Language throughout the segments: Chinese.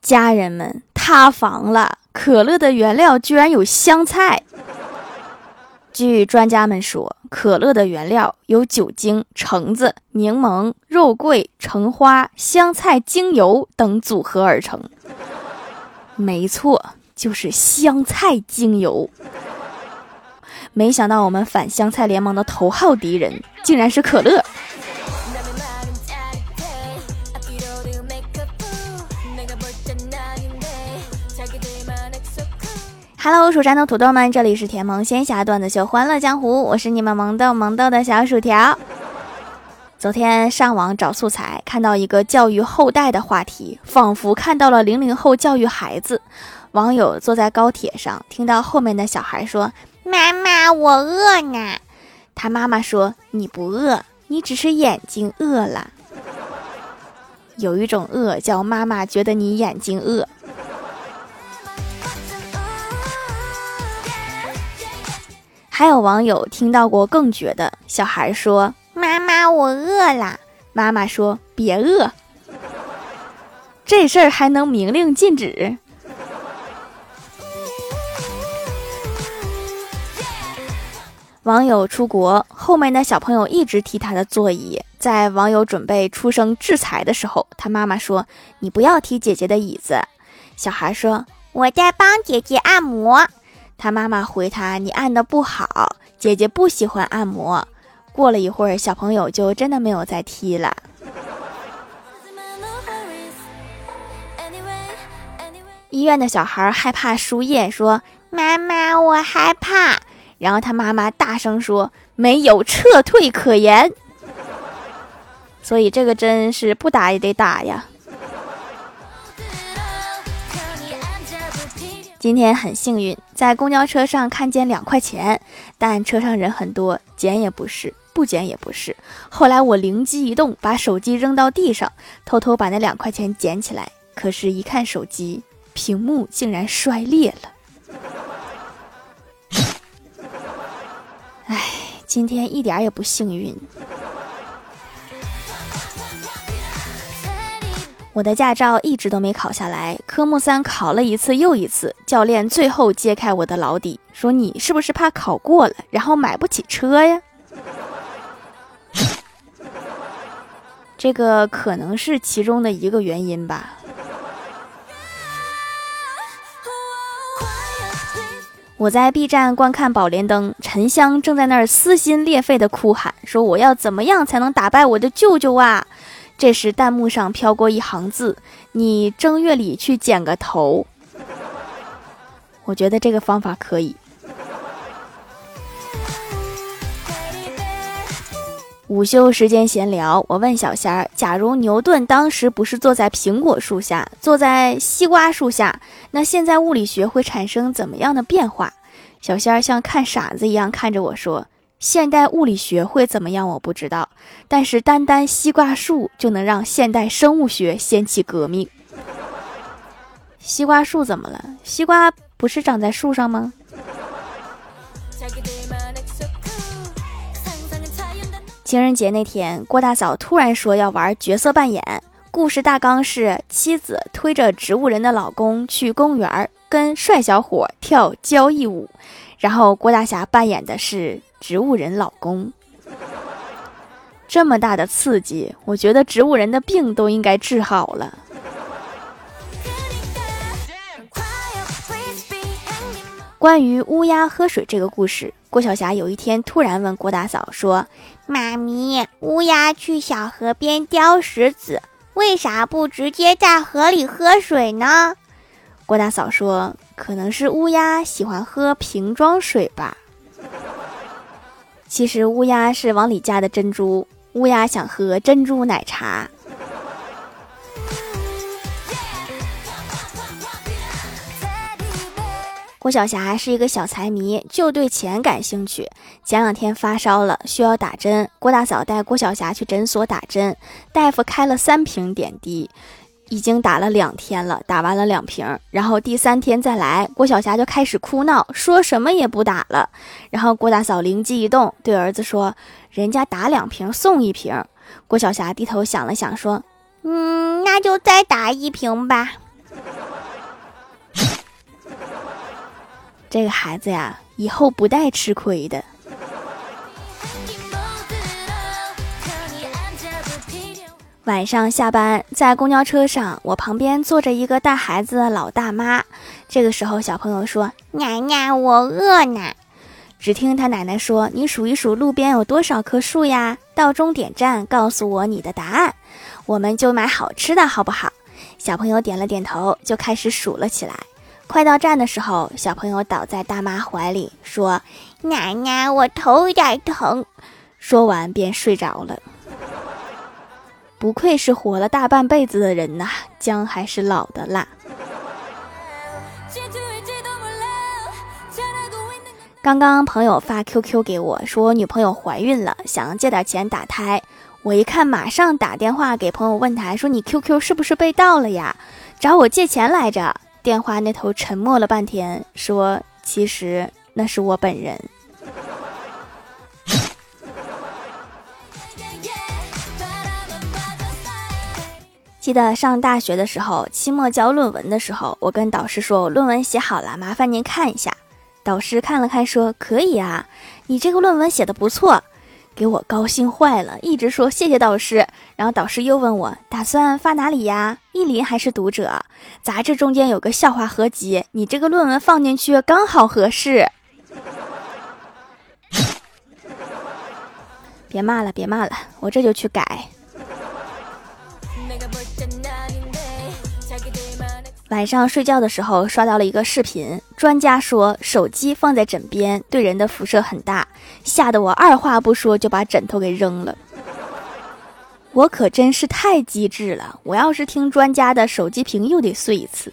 家人们，塌房了！可乐的原料居然有香菜。据专家们说，可乐的原料由酒精、橙子、柠檬、肉桂、橙花、香菜精油等组合而成。没错，就是香菜精油。没想到我们反香菜联盟的头号敌人竟然是可乐。Hello，蜀山的土豆们，这里是甜萌仙侠段子秀《欢乐江湖》，我是你们萌豆萌豆的小薯条。昨天上网找素材，看到一个教育后代的话题，仿佛看到了零零后教育孩子。网友坐在高铁上，听到后面的小孩说：“妈妈，我饿呢。”他妈妈说：“你不饿，你只是眼睛饿了。”有一种饿叫妈妈觉得你眼睛饿。还有网友听到过更绝的，小孩说：“妈妈，我饿了。”妈妈说：“别饿。”这事儿还能明令禁止？网友出国，后面的小朋友一直踢他的座椅。在网友准备出声制裁的时候，他妈妈说：“你不要踢姐姐的椅子。”小孩说：“我在帮姐姐按摩。”他妈妈回他：“你按的不好，姐姐不喜欢按摩。”过了一会儿，小朋友就真的没有再踢了。医院的小孩害怕输液，说：“妈妈，我害怕。”然后他妈妈大声说：“没有撤退可言。”所以这个针是不打也得打呀。今天很幸运，在公交车上看见两块钱，但车上人很多，捡也不是，不捡也不是。后来我灵机一动，把手机扔到地上，偷偷把那两块钱捡起来。可是，一看手机屏幕竟然摔裂了。唉，今天一点也不幸运。我的驾照一直都没考下来，科目三考了一次又一次，教练最后揭开我的老底，说你是不是怕考过了，然后买不起车呀？这个可能是其中的一个原因吧。我在 B 站观看《宝莲灯》，沉香正在那儿撕心裂肺的哭喊，说我要怎么样才能打败我的舅舅啊？这时，弹幕上飘过一行字：“你正月里去剪个头。”我觉得这个方法可以。午休时间闲聊，我问小仙儿：“假如牛顿当时不是坐在苹果树下，坐在西瓜树下，那现在物理学会产生怎么样的变化？”小仙儿像看傻子一样看着我说。现代物理学会怎么样？我不知道，但是单单西瓜树就能让现代生物学掀起革命。西瓜树怎么了？西瓜不是长在树上吗？情人节那天，郭大嫂突然说要玩角色扮演。故事大纲是：妻子推着植物人的老公去公园跟帅小伙跳交谊舞，然后郭大侠扮演的是。植物人老公，这么大的刺激，我觉得植物人的病都应该治好了。关于乌鸦喝水这个故事，郭晓霞有一天突然问郭大嫂说：“妈咪，乌鸦去小河边叼石子，为啥不直接在河里喝水呢？”郭大嫂说：“可能是乌鸦喜欢喝瓶装水吧。”其实乌鸦是往里加的珍珠，乌鸦想喝珍珠奶茶。郭晓霞是一个小财迷，就对钱感兴趣。前两天发烧了，需要打针，郭大嫂带郭晓霞去诊所打针，大夫开了三瓶点滴。已经打了两天了打完了两瓶然后第三天再来郭晓霞就开始哭闹说什么也不打了。然后郭大嫂灵机一动对儿子说人家打两瓶送一瓶郭晓霞低头想了想说嗯那就再打一瓶吧。这个孩子呀以后不带吃亏的。晚上下班，在公交车上，我旁边坐着一个带孩子的老大妈。这个时候，小朋友说：“奶奶，我饿呢。”只听他奶奶说：“你数一数路边有多少棵树呀？到终点站告诉我你的答案，我们就买好吃的，好不好？”小朋友点了点头，就开始数了起来。快到站的时候，小朋友倒在大妈怀里说：“奶奶，我头有点疼。”说完便睡着了。不愧是活了大半辈子的人呐，姜还是老的辣。刚刚朋友发 QQ 给我，说我女朋友怀孕了，想借点钱打胎。我一看，马上打电话给朋友问他，说你 QQ 是不是被盗了呀？找我借钱来着。电话那头沉默了半天，说其实那是我本人。记得上大学的时候，期末交论文的时候，我跟导师说：“我论文写好了，麻烦您看一下。”导师看了看，说：“可以啊，你这个论文写的不错。”给我高兴坏了，一直说谢谢导师。然后导师又问我：“打算发哪里呀？意林还是读者？杂志中间有个笑话合集，你这个论文放进去刚好合适。”别骂了，别骂了，我这就去改。晚上睡觉的时候刷到了一个视频，专家说手机放在枕边对人的辐射很大，吓得我二话不说就把枕头给扔了。我可真是太机智了，我要是听专家的，手机屏又得碎一次。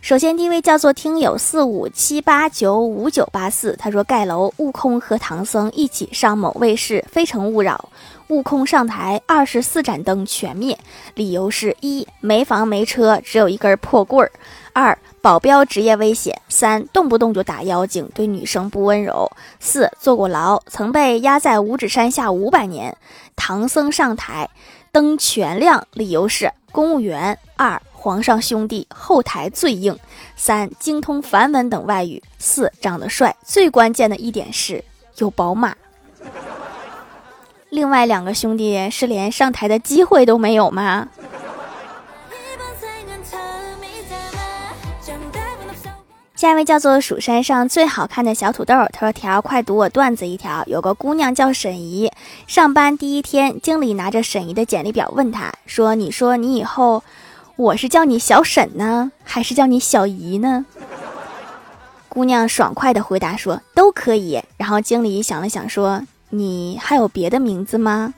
首先，第一位叫做听友四五七八九五九八四，他说盖楼，悟空和唐僧一起上某卫视《非诚勿扰》。悟空上台，二十四盏灯全灭，理由是一没房没车，只有一根破棍儿；二保镖职业危险；三动不动就打妖精，对女生不温柔；四坐过牢，曾被压在五指山下五百年。唐僧上台，灯全亮，理由是公务员；二皇上兄弟后台最硬；三精通梵文等外语；四长得帅。最关键的一点是有宝马。另外两个兄弟是连上台的机会都没有吗？下一位叫做蜀山上最好看的小土豆，他说：“条快读我段子一条。有个姑娘叫沈怡，上班第一天，经理拿着沈怡的简历表问她说：‘你说你以后我是叫你小沈呢，还是叫你小姨呢？’姑娘爽快的回答说：‘都可以。’然后经理想了想说。”你还有别的名字吗？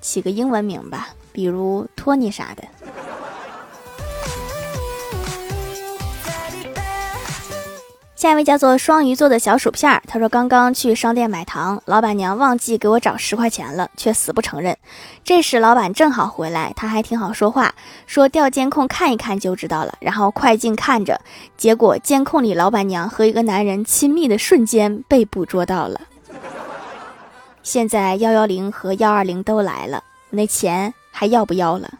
起个英文名吧，比如托尼啥的。下一位叫做双鱼座的小薯片儿，他说刚刚去商店买糖，老板娘忘记给我找十块钱了，却死不承认。这时老板正好回来，他还挺好说话，说调监控看一看就知道了。然后快进看着，结果监控里老板娘和一个男人亲密的瞬间被捕捉到了。现在幺幺零和幺二零都来了，那钱还要不要了？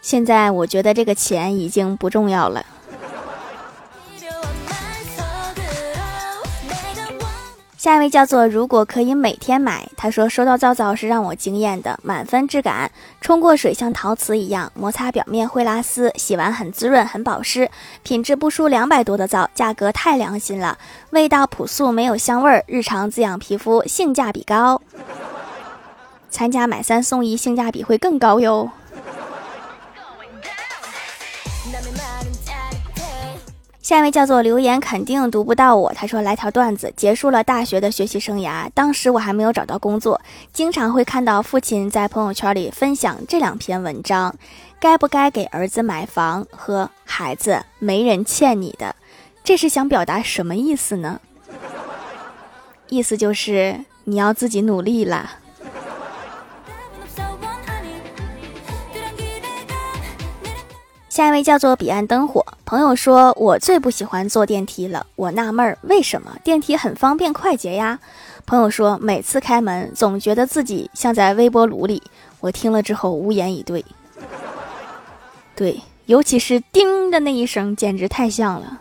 现在我觉得这个钱已经不重要了。下一位叫做如果可以每天买，他说收到皂皂是让我惊艳的，满分质感，冲过水像陶瓷一样，摩擦表面会拉丝，洗完很滋润很保湿，品质不输两百多的皂，价格太良心了，味道朴素没有香味儿，日常滋养皮肤，性价比高。参加买三送一，性价比会更高哟。下一位叫做留言，肯定读不到我。他说来条段子，结束了大学的学习生涯，当时我还没有找到工作，经常会看到父亲在朋友圈里分享这两篇文章：该不该给儿子买房和孩子没人欠你的，这是想表达什么意思呢？意思就是你要自己努力了。下一位叫做彼岸灯火朋友说：“我最不喜欢坐电梯了。我纳闷儿，为什么电梯很方便快捷呀？”朋友说：“每次开门，总觉得自己像在微波炉里。”我听了之后无言以对。对，尤其是“叮”的那一声，简直太像了。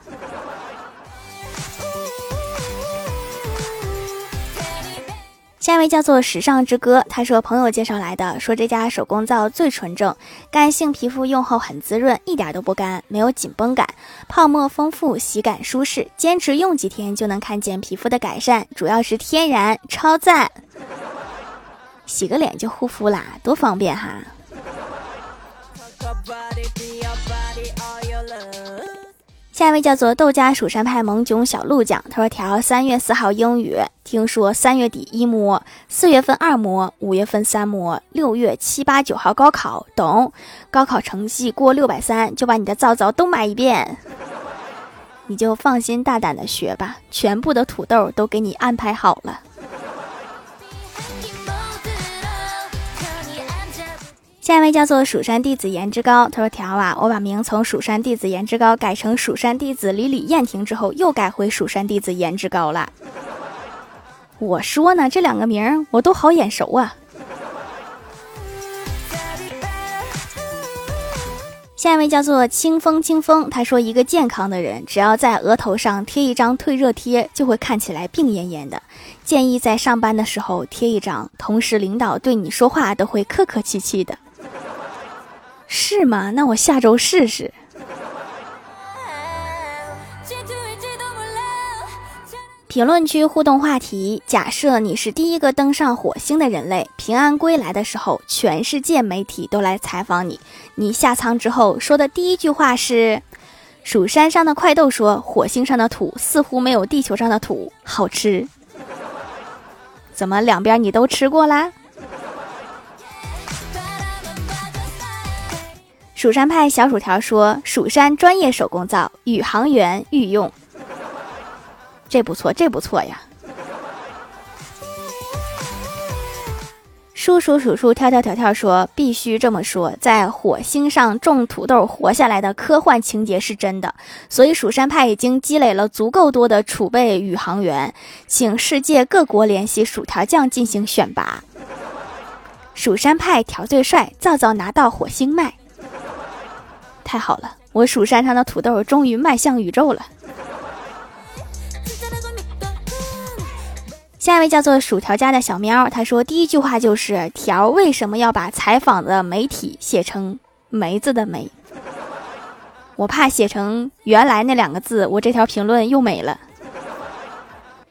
下一位叫做时尚之歌，他说朋友介绍来的，说这家手工皂最纯正，干性皮肤用后很滋润，一点都不干，没有紧绷感，泡沫丰富，洗感舒适，坚持用几天就能看见皮肤的改善，主要是天然，超赞！洗个脸就护肤啦，多方便哈！下一位叫做豆家蜀山派萌囧小鹿酱，他说：“调三月四号英语，听说三月底一模，四月份二模，五月份三模，六月七八九号高考，懂？高考成绩过六百三，就把你的皂皂都买一遍，你就放心大胆的学吧，全部的土豆都给你安排好了。”下一位叫做蜀山弟子颜值高，他说：“条啊，我把名从蜀山弟子颜值高改成蜀山弟子李李燕婷之后，又改回蜀山弟子颜值高了。我说呢，这两个名我都好眼熟啊。”下一位叫做清风清风，他说：“一个健康的人，只要在额头上贴一张退热贴，就会看起来病恹恹的。建议在上班的时候贴一张，同时领导对你说话都会客客气气的。”是吗？那我下周试试。评论区互动话题：假设你是第一个登上火星的人类，平安归来的时候，全世界媒体都来采访你，你下舱之后说的第一句话是：“蜀山上的快豆说，火星上的土似乎没有地球上的土好吃。”怎么两边你都吃过啦？蜀山派小薯条说：“蜀山专业手工皂，宇航员御用。”这不错，这不错呀。叔叔数数跳跳跳跳说：“必须这么说，在火星上种土豆活下来的科幻情节是真的，所以蜀山派已经积累了足够多的储备宇航员，请世界各国联系薯条酱进行选拔。蜀山派条最帅，皂皂拿到火星卖。”太好了，我蜀山上的土豆终于迈向宇宙了。下一位叫做薯条家的小喵，他说第一句话就是“条为什么要把采访的媒体写成梅子的梅？”我怕写成原来那两个字，我这条评论又没了。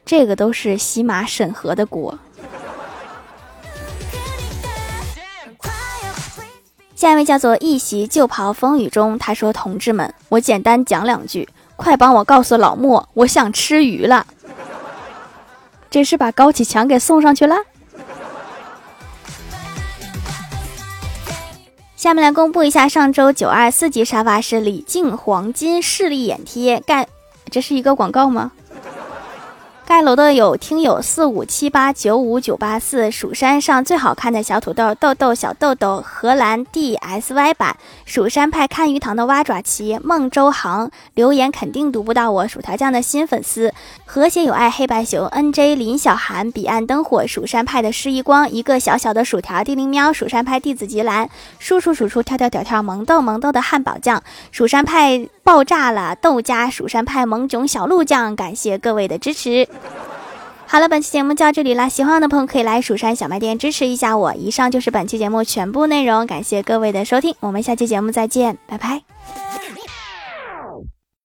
这个都是喜马审核的锅。下一位叫做一袭旧袍风雨中，他说：“同志们，我简单讲两句，快帮我告诉老莫，我想吃鱼了。”这是把高启强给送上去了。下面来公布一下上周九二四级沙发是李静黄金视力眼贴，盖，这是一个广告吗？盖楼的有听友四五七八九五九八四，蜀山上最好看的小土豆豆豆小豆豆，荷兰 DSY 版，蜀山派看鱼塘的蛙爪旗，孟周航留言肯定读不到我薯条酱的新粉丝，和谐有爱黑白熊 NJ 林小涵，彼岸灯火，蜀山派的施一光，一个小小的薯条叮铃喵，蜀山派弟子吉兰，叔叔数出跳跳跳跳萌豆萌豆的汉堡酱，蜀山派爆炸了豆家蜀山派萌囧小鹿酱，感谢各位的支持。好了，本期节目就到这里啦！喜欢我的朋友可以来蜀山小卖店支持一下我。以上就是本期节目全部内容，感谢各位的收听，我们下期节目再见，拜拜。